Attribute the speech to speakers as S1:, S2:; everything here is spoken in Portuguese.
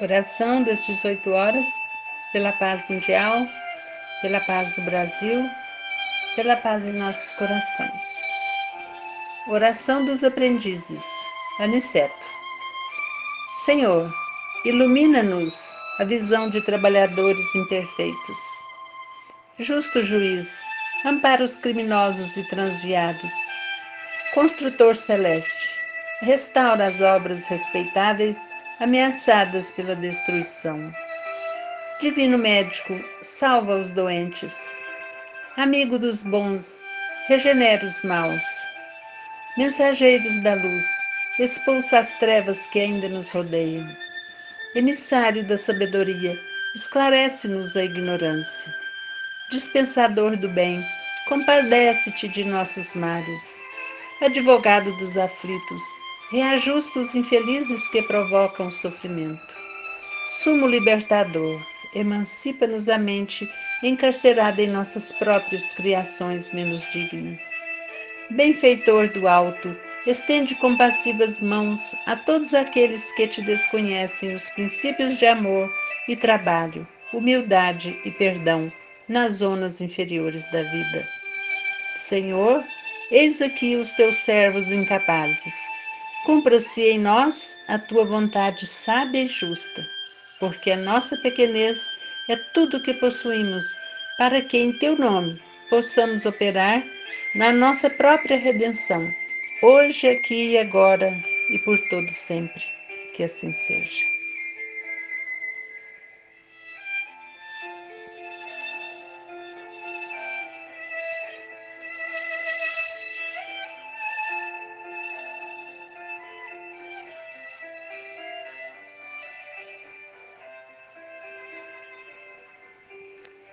S1: Oração das 18 horas, pela paz mundial, pela paz do Brasil, pela paz em nossos corações. Oração dos aprendizes. Aniceto. Senhor, ilumina-nos a visão de trabalhadores imperfeitos. Justo juiz, ampara os criminosos e transviados. Construtor celeste, restaura as obras respeitáveis ameaçadas pela destruição. Divino médico, salva os doentes. Amigo dos bons, regenera os maus. Mensageiros da luz, expulsa as trevas que ainda nos rodeiam. Emissário da sabedoria, esclarece-nos a ignorância. Dispensador do bem, compadece-te de nossos males. Advogado dos aflitos, reajusta os infelizes que provocam o sofrimento. Sumo libertador, emancipa-nos a mente encarcerada em nossas próprias criações menos dignas. Benfeitor do alto, estende compassivas mãos a todos aqueles que te desconhecem os princípios de amor e trabalho, humildade e perdão nas zonas inferiores da vida. Senhor, eis aqui os teus servos incapazes Cumpra-se em nós a tua vontade sábia e justa, porque a nossa pequenez é tudo o que possuímos, para que em teu nome possamos operar na nossa própria redenção, hoje, aqui e agora e por todo sempre. Que assim seja.